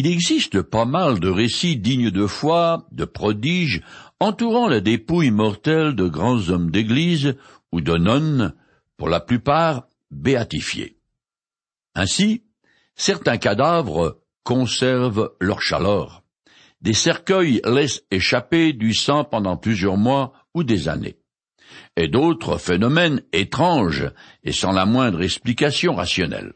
Il existe pas mal de récits dignes de foi, de prodiges, entourant la dépouille mortelle de grands hommes d'église ou de nonnes, pour la plupart béatifiés. Ainsi, certains cadavres conservent leur chaleur. Des cercueils laissent échapper du sang pendant plusieurs mois ou des années. Et d'autres phénomènes étranges et sans la moindre explication rationnelle.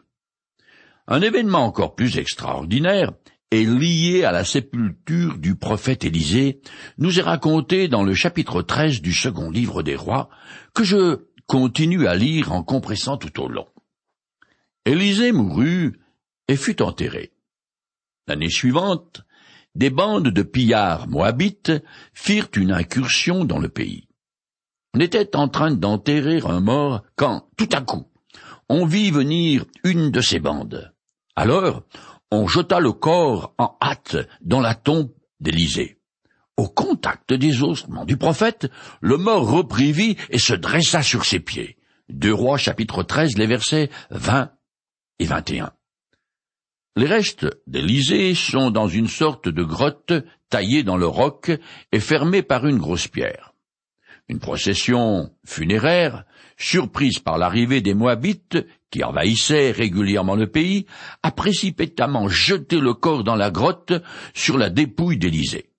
Un événement encore plus extraordinaire est lié à la sépulture du prophète Élisée, nous est raconté dans le chapitre 13 du second livre des rois, que je continue à lire en compressant tout au long. Élisée mourut et fut enterré. L'année suivante, des bandes de pillards moabites firent une incursion dans le pays. On était en train d'enterrer un mort quand, tout à coup, on vit venir une de ces bandes. Alors, on jeta le corps en hâte dans la tombe d'Élysée. Au contact des ossements du prophète, le mort reprit vie et se dressa sur ses pieds. Deux rois chapitre 13, les versets 20 et 21. Les restes d'Élysée sont dans une sorte de grotte taillée dans le roc et fermée par une grosse pierre. Une procession funéraire, surprise par l'arrivée des Moabites, qui envahissait régulièrement le pays, a précipitamment jeté le corps dans la grotte sur la dépouille d'Élysée.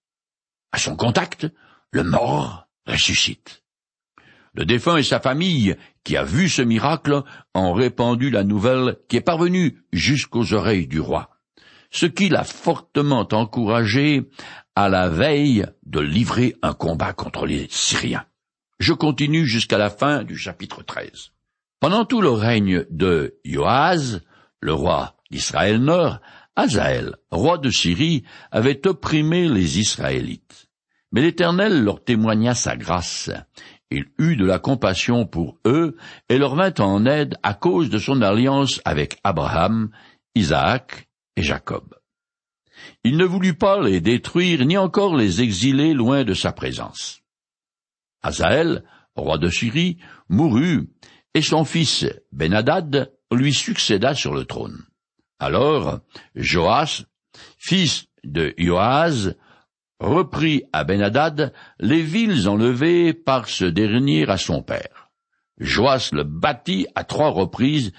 À son contact, le mort ressuscite. Le défunt et sa famille, qui a vu ce miracle, ont répandu la nouvelle qui est parvenue jusqu'aux oreilles du roi, ce qui l'a fortement encouragé à la veille de livrer un combat contre les Syriens. Je continue jusqu'à la fin du chapitre 13. Pendant tout le règne de Joaz, le roi d'Israël Nord, Azaël, roi de Syrie, avait opprimé les Israélites. Mais l'Éternel leur témoigna sa grâce. Il eut de la compassion pour eux et leur vint en aide à cause de son alliance avec Abraham, Isaac et Jacob. Il ne voulut pas les détruire ni encore les exiler loin de sa présence. Azaël, roi de Syrie, mourut et son fils Benadad lui succéda sur le trône. Alors Joas, fils de Joaz, reprit à Benadad les villes enlevées par ce dernier à son père. Joas le bâtit à trois reprises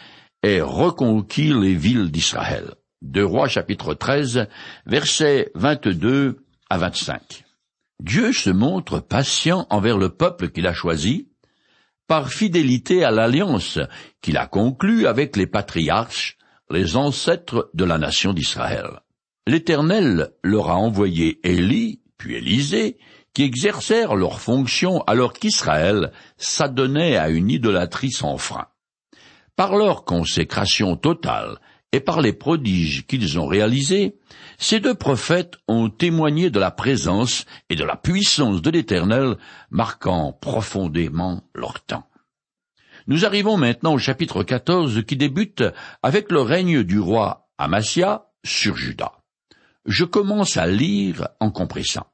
et reconquit les villes d'Israël. Deux rois chapitre 13, versets 22 à 25. Dieu se montre patient envers le peuple qu'il a choisi, par fidélité à l'alliance qu'il a conclue avec les patriarches, les ancêtres de la nation d'Israël. L'Éternel leur a envoyé Élie, puis Élisée, qui exercèrent leurs fonctions alors qu'Israël s'adonnait à une idolâtrie sans frein. Par leur consécration totale et par les prodiges qu'ils ont réalisés, ces deux prophètes ont témoigné de la présence et de la puissance de l'Éternel, marquant profondément leur temps. Nous arrivons maintenant au chapitre 14 qui débute avec le règne du roi Amasia sur Juda. Je commence à lire en compressant.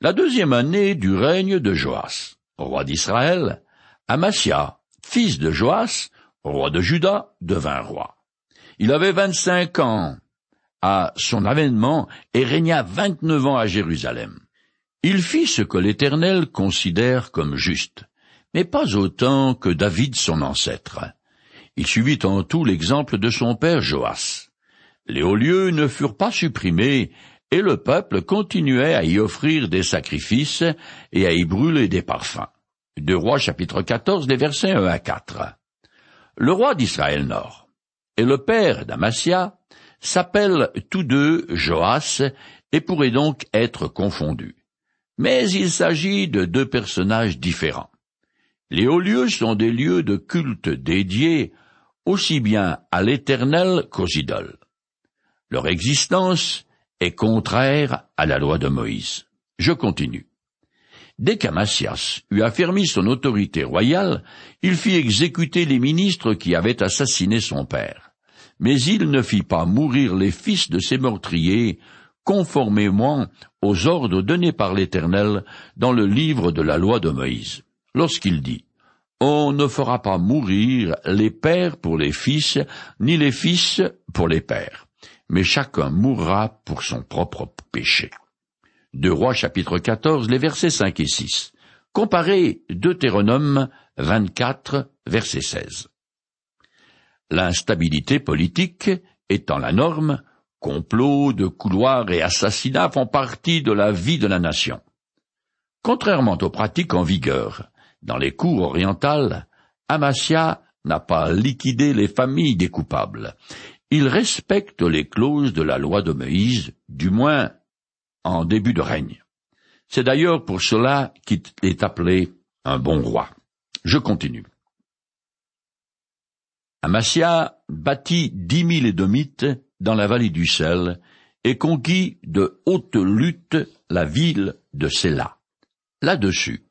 La deuxième année du règne de Joas, roi d'Israël, Amasia, fils de Joas, roi de Juda, devint roi. Il avait vingt-cinq ans à son avènement et régna vingt-neuf ans à Jérusalem. Il fit ce que l'Éternel considère comme juste, mais pas autant que David son ancêtre. Il suivit en tout l'exemple de son père Joas. Les hauts lieux ne furent pas supprimés, et le peuple continuait à y offrir des sacrifices et à y brûler des parfums. De Rois chapitre 14, des versets 1 à 4. Le roi d'Israël Nord et le père d'Amasia s'appellent tous deux Joas et pourraient donc être confondus. Mais il s'agit de deux personnages différents. Les hauts lieux sont des lieux de culte dédiés aussi bien à l'Éternel qu'aux idoles. Leur existence est contraire à la loi de Moïse. Je continue. Dès qu'Amasias eut affermi son autorité royale, il fit exécuter les ministres qui avaient assassiné son père. Mais il ne fit pas mourir les fils de ses meurtriers, conformément aux ordres donnés par l'Éternel dans le livre de la loi de Moïse, lorsqu'il dit On ne fera pas mourir les pères pour les fils, ni les fils pour les pères, mais chacun mourra pour son propre péché. Deux Rois chapitre 14, les versets 5 et 6. Comparez Deutéronome 24, verset 16. L'instabilité politique étant la norme, complots de couloirs et assassinats font partie de la vie de la nation. Contrairement aux pratiques en vigueur dans les cours orientales, Amasia n'a pas liquidé les familles des coupables. Il respecte les clauses de la loi de Moïse, du moins en début de règne. C'est d'ailleurs pour cela qu'il est appelé un bon roi. Je continue. Amasia bâtit dix mille édomites dans la vallée du sel et conquit de haute lutte la ville de Séla. Là-dessus,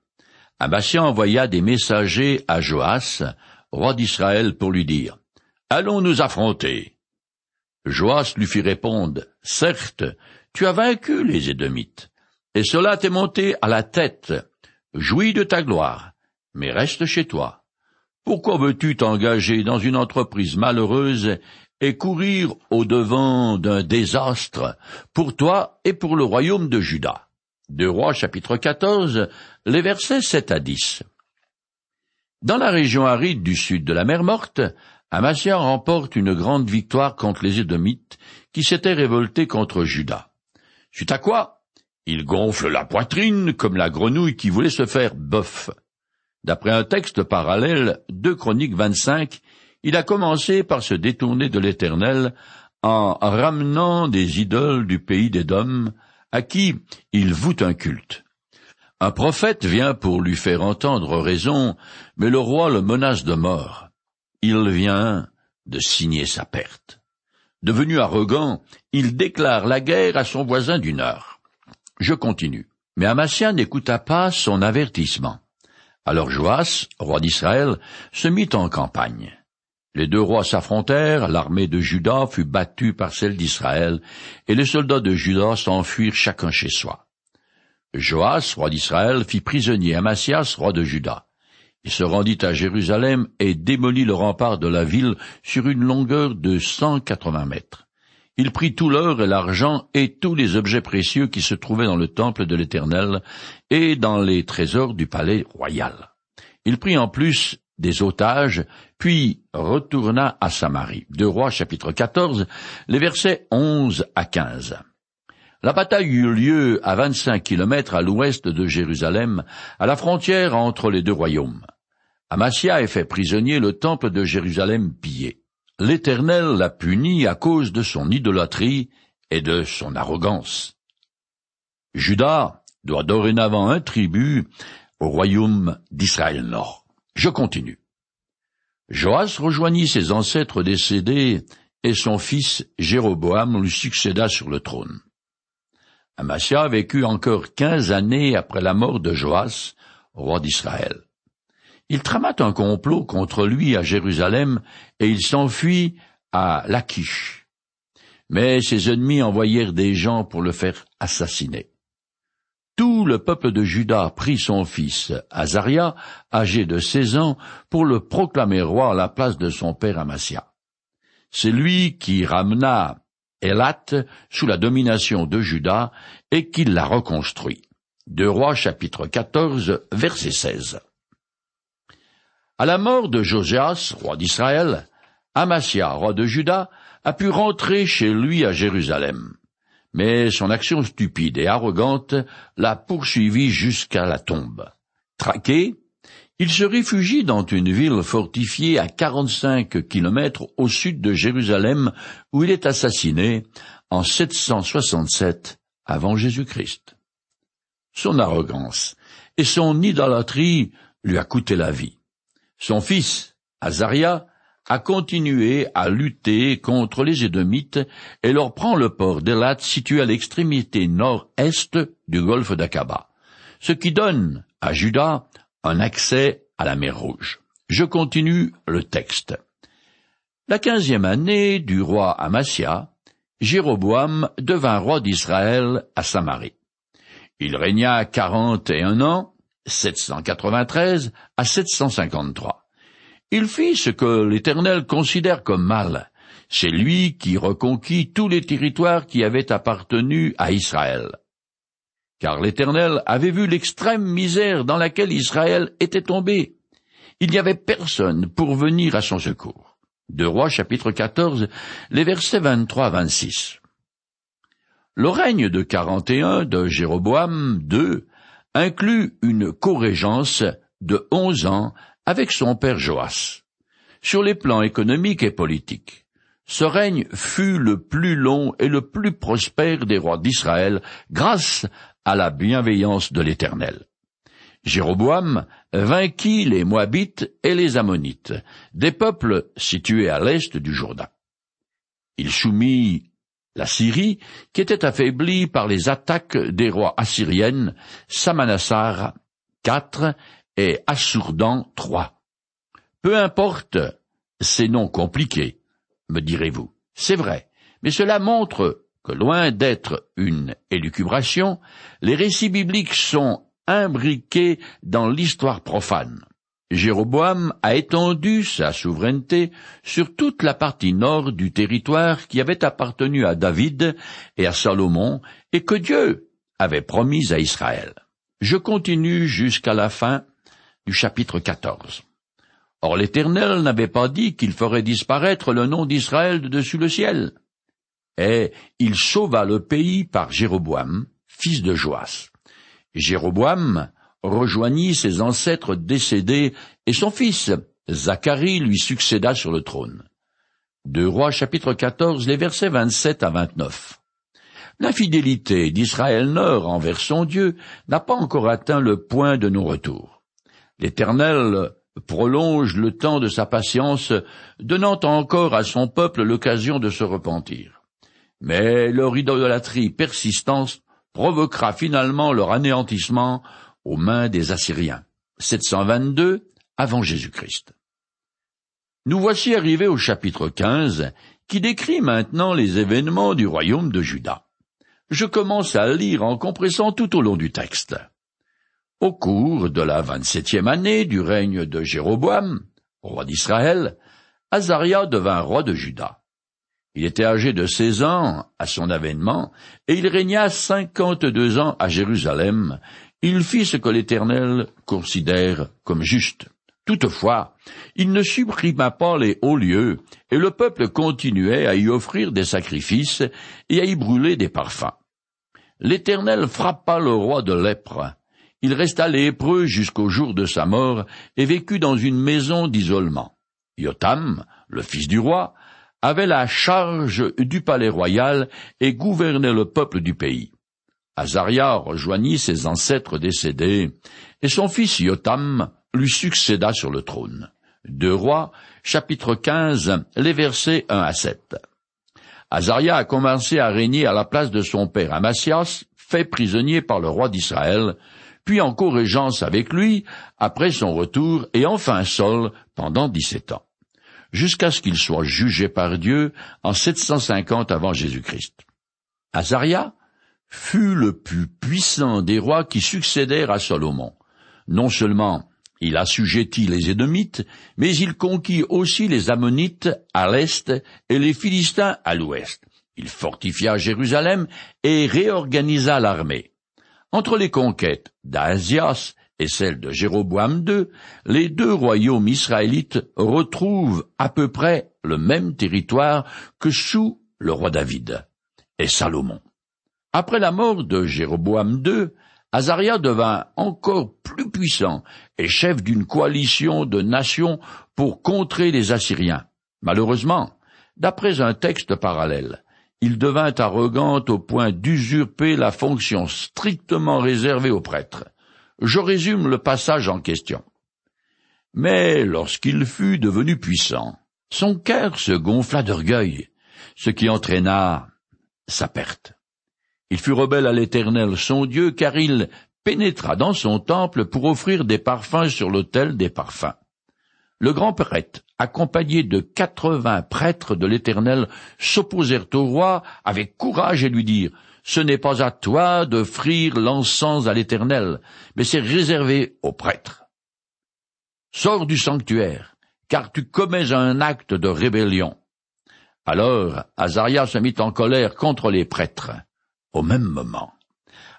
Amasia envoya des messagers à Joas, roi d'Israël, pour lui dire Allons nous affronter. Joas lui fit répondre Certes, tu as vaincu les Édomites, et cela t'est monté à la tête. Jouis de ta gloire, mais reste chez toi. Pourquoi veux-tu t'engager dans une entreprise malheureuse et courir au devant d'un désastre pour toi et pour le royaume de Juda? Deux Rois chapitre 14, les versets 7 à 10. Dans la région aride du sud de la mer Morte, Amasia remporte une grande victoire contre les Édomites qui s'étaient révoltés contre Juda. Suite à quoi, il gonfle la poitrine comme la grenouille qui voulait se faire bœuf. D'après un texte parallèle de Chroniques 25, il a commencé par se détourner de l'Éternel en ramenant des idoles du pays d'Édom à qui il voue un culte. Un prophète vient pour lui faire entendre raison, mais le roi le menace de mort. Il vient de signer sa perte. Devenu arrogant, il déclare la guerre à son voisin du nord. Je continue. Mais Amasia n'écouta pas son avertissement. Alors Joas, roi d'Israël, se mit en campagne. Les deux rois s'affrontèrent, l'armée de Juda fut battue par celle d'Israël, et les soldats de Juda s'enfuirent chacun chez soi. Joas, roi d'Israël, fit prisonnier Amasias, roi de Juda. Il se rendit à Jérusalem et démolit le rempart de la ville sur une longueur de cent quatre-vingts mètres. Il prit tout l'or et l'argent et tous les objets précieux qui se trouvaient dans le temple de l'Éternel et dans les trésors du palais royal. Il prit en plus des otages, puis retourna à Samarie. Deux Rois chapitre 14, les versets 11 à 15. La bataille eut lieu à vingt-cinq kilomètres à l'ouest de Jérusalem, à la frontière entre les deux royaumes. Amasia ait fait prisonnier le temple de Jérusalem pillé. L'Éternel l'a puni à cause de son idolâtrie et de son arrogance. Judas doit dorénavant un tribut au royaume d'Israël Nord. Je continue. Joas rejoignit ses ancêtres décédés et son fils Jéroboam lui succéda sur le trône. Amasia vécut encore quinze années après la mort de Joas, roi d'Israël. Il trama un complot contre lui à Jérusalem et il s'enfuit à Lachish. Mais ses ennemis envoyèrent des gens pour le faire assassiner. Tout le peuple de Juda prit son fils, Azaria, âgé de seize ans, pour le proclamer roi à la place de son père Amasia. C'est lui qui ramena Elat sous la domination de Juda et qui l'a reconstruit. Deux Rois chapitre 14 verset 16. À la mort de Josias, roi d'Israël, Amasia, roi de Juda, a pu rentrer chez lui à Jérusalem mais son action stupide et arrogante l'a poursuivi jusqu'à la tombe. Traqué, il se réfugie dans une ville fortifiée à quarante-cinq kilomètres au sud de Jérusalem où il est assassiné en 767 avant Jésus-Christ. Son arrogance et son idolâtrie lui a coûté la vie. Son fils, Azaria, a continué à lutter contre les Édomites et leur prend le port d'Elat situé à l'extrémité nord-est du golfe d'Aqaba, ce qui donne à Juda un accès à la mer Rouge. Je continue le texte. La quinzième année du roi Amasia, Jéroboam devint roi d'Israël à Samarie. Il régna quarante et un ans, 793 à 753. Il fit ce que l'Éternel considère comme mal, C'est lui qui reconquit tous les territoires qui avaient appartenu à Israël. Car l'Éternel avait vu l'extrême misère dans laquelle Israël était tombé. Il n'y avait personne pour venir à son secours. De Rois chapitre 14, les versets 23 à 26. Le règne de 41 de Jéroboam II inclut une corégence de onze ans avec son père Joas. Sur les plans économiques et politiques, ce règne fut le plus long et le plus prospère des rois d'Israël grâce à la bienveillance de l'Éternel. Jéroboam vainquit les Moabites et les Ammonites, des peuples situés à l'est du Jourdain. Il soumit la Syrie, qui était affaiblie par les attaques des rois assyriennes Samanassar IV et Assourdan III. Peu importe ces noms compliqués, me direz-vous. C'est vrai, mais cela montre que loin d'être une élucubration, les récits bibliques sont imbriqués dans l'histoire profane. Jéroboam a étendu sa souveraineté sur toute la partie nord du territoire qui avait appartenu à David et à Salomon et que Dieu avait promis à Israël. Je continue jusqu'à la fin du chapitre 14. Or l'Éternel n'avait pas dit qu'il ferait disparaître le nom d'Israël de dessus le ciel. Et il sauva le pays par Jéroboam, fils de Joas. Jéroboam rejoignit ses ancêtres décédés et son fils, Zacharie, lui succéda sur le trône. Deux Rois chapitre 14, les versets 27 à 29. L'infidélité d'Israël Nord envers son Dieu n'a pas encore atteint le point de non-retour. L'Éternel prolonge le temps de sa patience, donnant encore à son peuple l'occasion de se repentir. Mais leur idolâtrie persistante provoquera finalement leur anéantissement aux mains des Assyriens. 722 avant Jésus-Christ. Nous voici arrivés au chapitre 15 qui décrit maintenant les événements du royaume de Juda. Je commence à lire en compressant tout au long du texte. Au cours de la vingt-septième année du règne de Jéroboam, roi d'Israël, Azaria devint roi de Juda. Il était âgé de seize ans à son avènement, et il régna cinquante-deux ans à Jérusalem, il fit ce que l'Éternel considère comme juste. Toutefois, il ne supprima pas les hauts lieux, et le peuple continuait à y offrir des sacrifices et à y brûler des parfums. L'Éternel frappa le roi de lèpre. Il resta lépreux jusqu'au jour de sa mort et vécut dans une maison d'isolement. Yotam, le fils du roi, avait la charge du palais royal et gouvernait le peuple du pays. Azaria rejoignit ses ancêtres décédés, et son fils Yotam lui succéda sur le trône. Deux rois, chapitre 15, les versets 1 à 7. Azaria a commencé à régner à la place de son père Amasias, fait prisonnier par le roi d'Israël, puis en co-régence avec lui, après son retour, et enfin Saul pendant dix-sept ans, jusqu'à ce qu'il soit jugé par Dieu en 750 avant Jésus-Christ. Azaria fut le plus puissant des rois qui succédèrent à Salomon. Non seulement il assujettit les Édomites, mais il conquit aussi les Ammonites à l'est et les Philistins à l'ouest. Il fortifia Jérusalem et réorganisa l'armée. Entre les conquêtes d'Asias et celles de Jéroboam II, les deux royaumes israélites retrouvent à peu près le même territoire que sous le roi David et Salomon. Après la mort de Jéroboam II, Azaria devint encore plus puissant et chef d'une coalition de nations pour contrer les Assyriens. Malheureusement, d'après un texte parallèle, il devint arrogant au point d'usurper la fonction strictement réservée aux prêtres. Je résume le passage en question. Mais lorsqu'il fut devenu puissant, son cœur se gonfla d'orgueil, ce qui entraîna sa perte. Il fut rebelle à l'Éternel son Dieu, car il pénétra dans son temple pour offrir des parfums sur l'autel des parfums. Le grand prêtre, accompagné de quatre-vingts prêtres de l'Éternel, s'opposèrent au roi avec courage et lui dirent Ce n'est pas à toi d'offrir l'encens à l'Éternel, mais c'est réservé aux prêtres. Sors du sanctuaire, car tu commets un acte de rébellion. Alors Azaria se mit en colère contre les prêtres. Au même moment,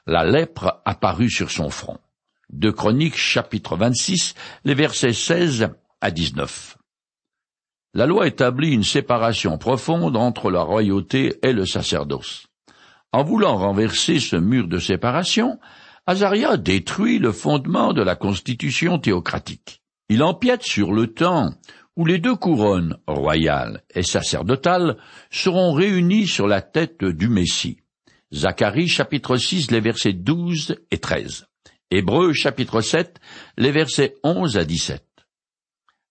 la lèpre apparut sur son front. De Chroniques chapitre 26, les versets 16 à 19. La loi établit une séparation profonde entre la royauté et le sacerdoce. En voulant renverser ce mur de séparation, Azaria détruit le fondement de la constitution théocratique. Il empiète sur le temps où les deux couronnes, royale et sacerdotale, seront réunies sur la tête du Messie. Zacharie chapitre 6 les versets 12 et 13. Hébreux chapitre 7 les versets 11 à 17.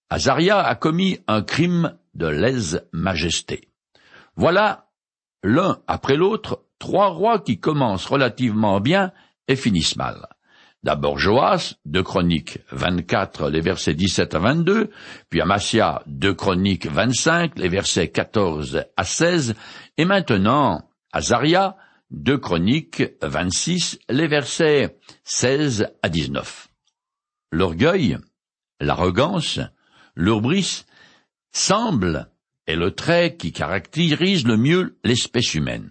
Azaria a commis un crime de lèse-majesté. Voilà, l'un après l'autre, trois rois qui commencent relativement bien et finissent mal. D'abord Joas, deux Chroniques 24, les versets 17 à 22, puis Amasia, deux Chroniques 25, les versets 14 à 16, et maintenant Azaria, deux Chroniques 26, les versets 16 à 19. L'orgueil, l'arrogance, l'urbris semble est le trait qui caractérise le mieux l'espèce humaine.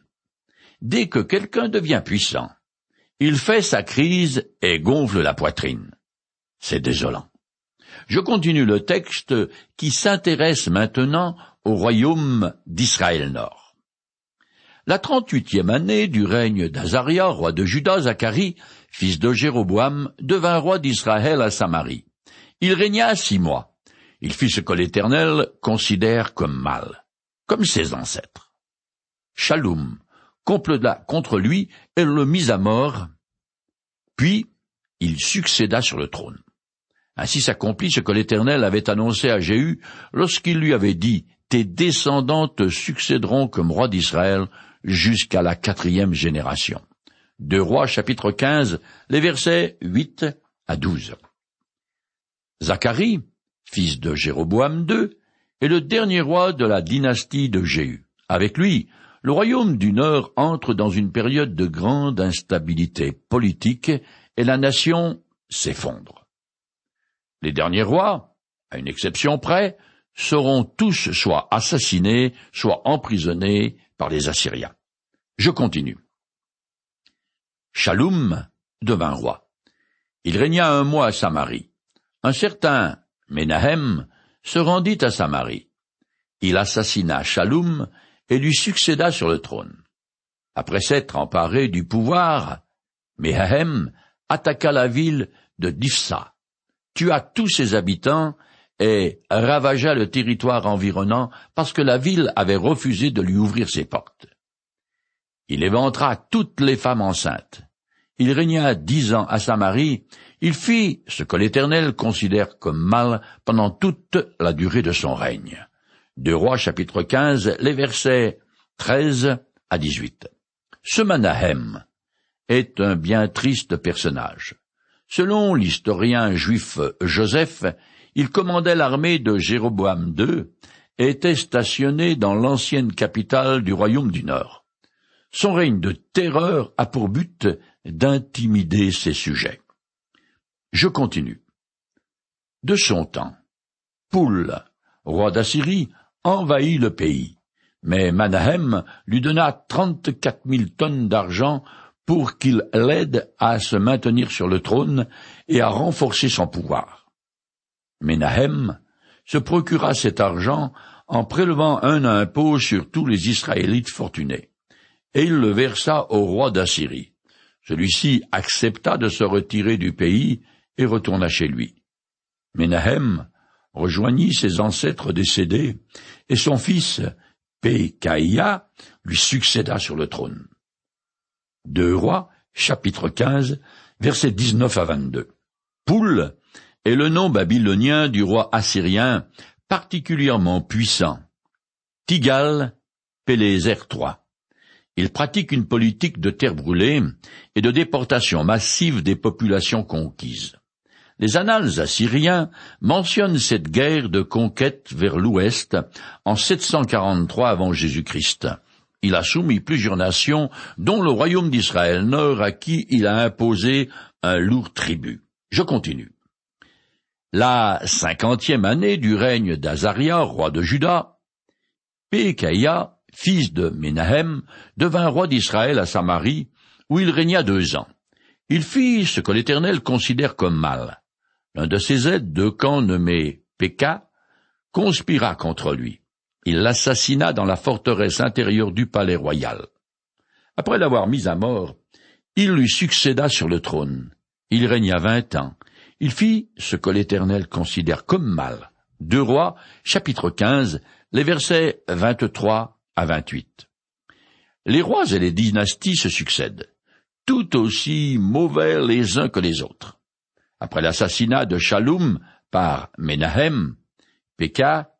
Dès que quelqu'un devient puissant, il fait sa crise et gonfle la poitrine. C'est désolant. Je continue le texte qui s'intéresse maintenant au royaume d'Israël Nord. La trente-huitième année du règne d'Azaria, roi de Juda, Zacharie, fils de Jéroboam, devint roi d'Israël à Samarie. Il régna six mois. Il fit ce que l'Éternel considère comme mal, comme ses ancêtres. Shalom, complota contre lui et le mit à mort, puis il succéda sur le trône. Ainsi s'accomplit ce que l'Éternel avait annoncé à Jéhu lorsqu'il lui avait dit Tes descendantes succéderont comme roi d'Israël jusqu'à la quatrième génération. Deux Rois chapitre 15, les versets 8 à 12. Zacharie, fils de Jéroboam II, est le dernier roi de la dynastie de Jéhu. Avec lui, le royaume du Nord entre dans une période de grande instabilité politique et la nation s'effondre. Les derniers rois, à une exception près, seront tous soit assassinés, soit emprisonnés par les Assyriens. Je continue. Shalom devint roi. Il régna un mois à Samarie. Un certain Menahem se rendit à Samarie. Il assassina Shalom et lui succéda sur le trône. Après s'être emparé du pouvoir, Mehahem attaqua la ville de Difsa, tua tous ses habitants et ravagea le territoire environnant parce que la ville avait refusé de lui ouvrir ses portes. Il éventra toutes les femmes enceintes. Il régna dix ans à Samarie, il fit ce que l'Éternel considère comme mal pendant toute la durée de son règne. Deux Rois chapitre 15, les versets 13 à 18. Ce Manahem est un bien triste personnage. Selon l'historien juif Joseph, il commandait l'armée de Jéroboam II et était stationné dans l'ancienne capitale du royaume du Nord. Son règne de terreur a pour but d'intimider ses sujets. Je continue. De son temps, Poul, roi d'Assyrie, envahit le pays. Mais Manahem lui donna trente-quatre mille tonnes d'argent pour qu'il l'aide à se maintenir sur le trône et à renforcer son pouvoir. Menahem se procura cet argent en prélevant un impôt sur tous les Israélites fortunés, et il le versa au roi d'Assyrie. Celui-ci accepta de se retirer du pays et retourna chez lui. Menahem rejoignit ses ancêtres décédés, et son fils, Pécaïa, lui succéda sur le trône. Deux rois, chapitre 15, versets 19 à 22. Poul est le nom babylonien du roi assyrien particulièrement puissant. Tigal, Pélézer III. Il pratique une politique de terre brûlée et de déportation massive des populations conquises. Les annales assyriens mentionnent cette guerre de conquête vers l'ouest en 743 avant Jésus-Christ. Il a soumis plusieurs nations, dont le royaume d'Israël Nord, à qui il a imposé un lourd tribut. Je continue. La cinquantième année du règne d'Azaria, roi de Juda, Pékaïa, fils de Ménahem, devint roi d'Israël à Samarie, où il régna deux ans. Il fit ce que l'Éternel considère comme mal. L'un de ses aides de camp nommé Péka conspira contre lui. Il l'assassina dans la forteresse intérieure du palais royal. Après l'avoir mis à mort, il lui succéda sur le trône. Il régna vingt ans. Il fit ce que l'Éternel considère comme mal. Deux rois, chapitre 15, les versets 23 à 28. Les rois et les dynasties se succèdent, tout aussi mauvais les uns que les autres. Après l'assassinat de Shalom par Menahem, Péka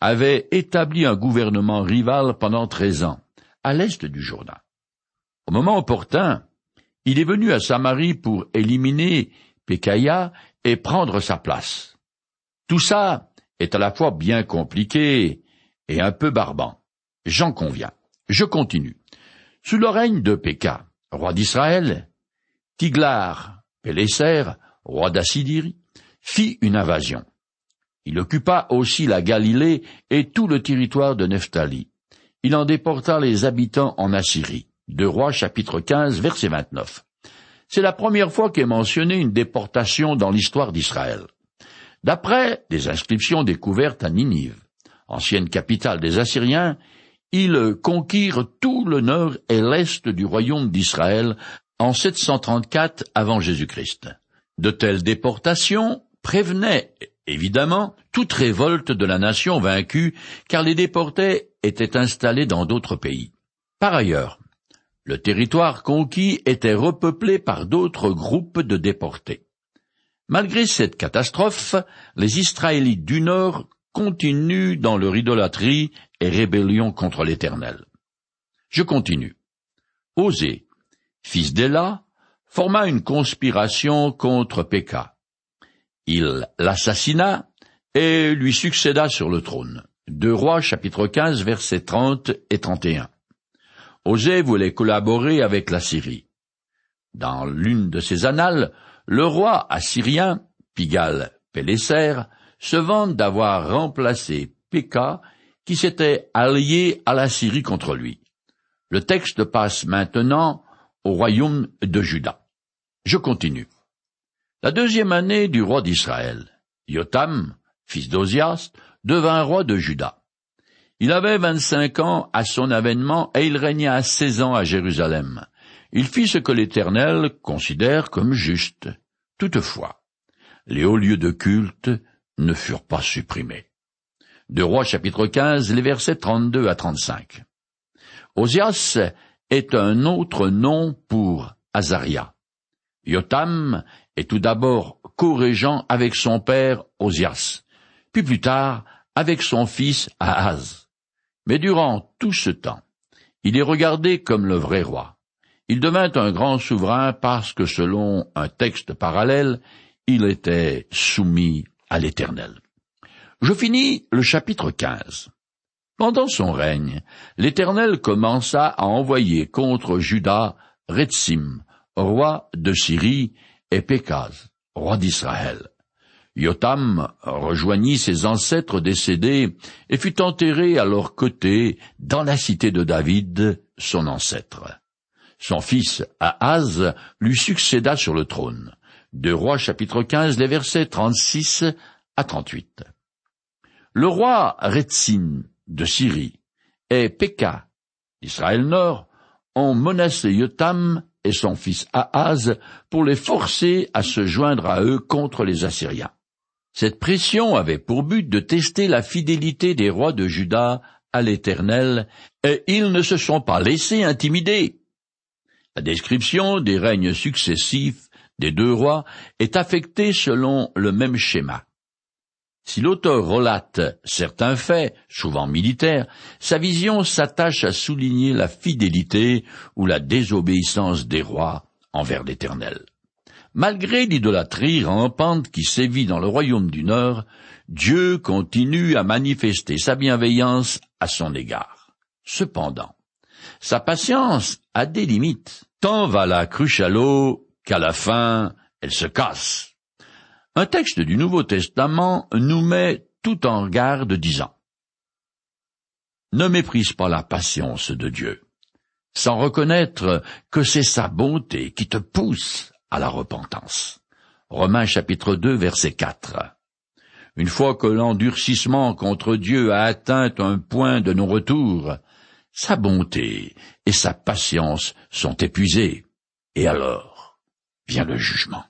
avait établi un gouvernement rival pendant treize ans, à l'est du Jourdain. Au moment opportun, il est venu à Samarie pour éliminer Pécaïa et prendre sa place. Tout ça est à la fois bien compliqué et un peu barbant. J'en conviens. Je continue. Sous le règne de Péka, roi d'Israël, Tiglar, Péléser, roi d'Assyrie, fit une invasion. Il occupa aussi la Galilée et tout le territoire de Nephtali. Il en déporta les habitants en Assyrie. Rois chapitre 15 verset 29. C'est la première fois qu'est mentionnée une déportation dans l'histoire d'Israël. D'après des inscriptions découvertes à Ninive, ancienne capitale des Assyriens, ils conquirent tout le nord et l'est du royaume d'Israël en 734 avant Jésus-Christ. De telles déportations prévenaient évidemment toute révolte de la nation vaincue car les déportés étaient installés dans d'autres pays. Par ailleurs, le territoire conquis était repeuplé par d'autres groupes de déportés. Malgré cette catastrophe, les Israélites du Nord continuent dans leur idolâtrie et rébellion contre l'Éternel. Je continue. Osée, fils d'Éla, forma une conspiration contre Péka. Il l'assassina et lui succéda sur le trône. Deux Rois chapitre 15 versets 30 et 31. Osée voulait collaborer avec la Syrie. Dans l'une de ses annales, le roi assyrien, Pigal Péléser, se vante d'avoir remplacé Péka, qui s'était allié à la Syrie contre lui. Le texte passe maintenant au royaume de Juda. Je continue. La deuxième année du roi d'Israël, Yotam, fils d'Ozias, devint roi de Juda. Il avait vingt-cinq ans à son avènement et il régna seize ans à Jérusalem. Il fit ce que l'Éternel considère comme juste. Toutefois, les hauts lieux de culte ne furent pas supprimés. De Rois chapitre 15, les versets 32 à 35. Osias est un autre nom pour Azaria. Yotam est tout d'abord co-régent avec son père Osias, puis plus tard avec son fils Ahaz. Mais durant tout ce temps, il est regardé comme le vrai roi. Il devint un grand souverain parce que selon un texte parallèle, il était soumis à l'Éternel. Je finis le chapitre 15. Pendant son règne, l'Éternel commença à envoyer contre Juda Retzim, roi de Syrie, et Pékaz, roi d'Israël. Yotam rejoignit ses ancêtres décédés et fut enterré à leur côté dans la cité de David, son ancêtre. Son fils Ahaz lui succéda sur le trône. De Rois chapitre 15, les versets 36 à 38. Le roi Retzin de Syrie et Péka d'Israël Nord ont menacé Yotam et son fils Ahaz pour les forcer à se joindre à eux contre les Assyriens. Cette pression avait pour but de tester la fidélité des rois de Juda à l'Éternel, et ils ne se sont pas laissés intimider. La description des règnes successifs des deux rois est affectée selon le même schéma. Si l'auteur relate certains faits, souvent militaires, sa vision s'attache à souligner la fidélité ou la désobéissance des rois envers l'Éternel. Malgré l'idolâtrie rampante qui sévit dans le royaume du Nord, Dieu continue à manifester sa bienveillance à son égard. Cependant, sa patience a des limites. Tant va la cruche à l'eau qu'à la fin, elle se casse. Un texte du Nouveau Testament nous met tout en garde disant ne méprise pas la patience de Dieu, sans reconnaître que c'est sa bonté qui te pousse à la repentance. Romains chapitre 2 verset 4. Une fois que l'endurcissement contre Dieu a atteint un point de non-retour, sa bonté et sa patience sont épuisées. Et alors vient le jugement.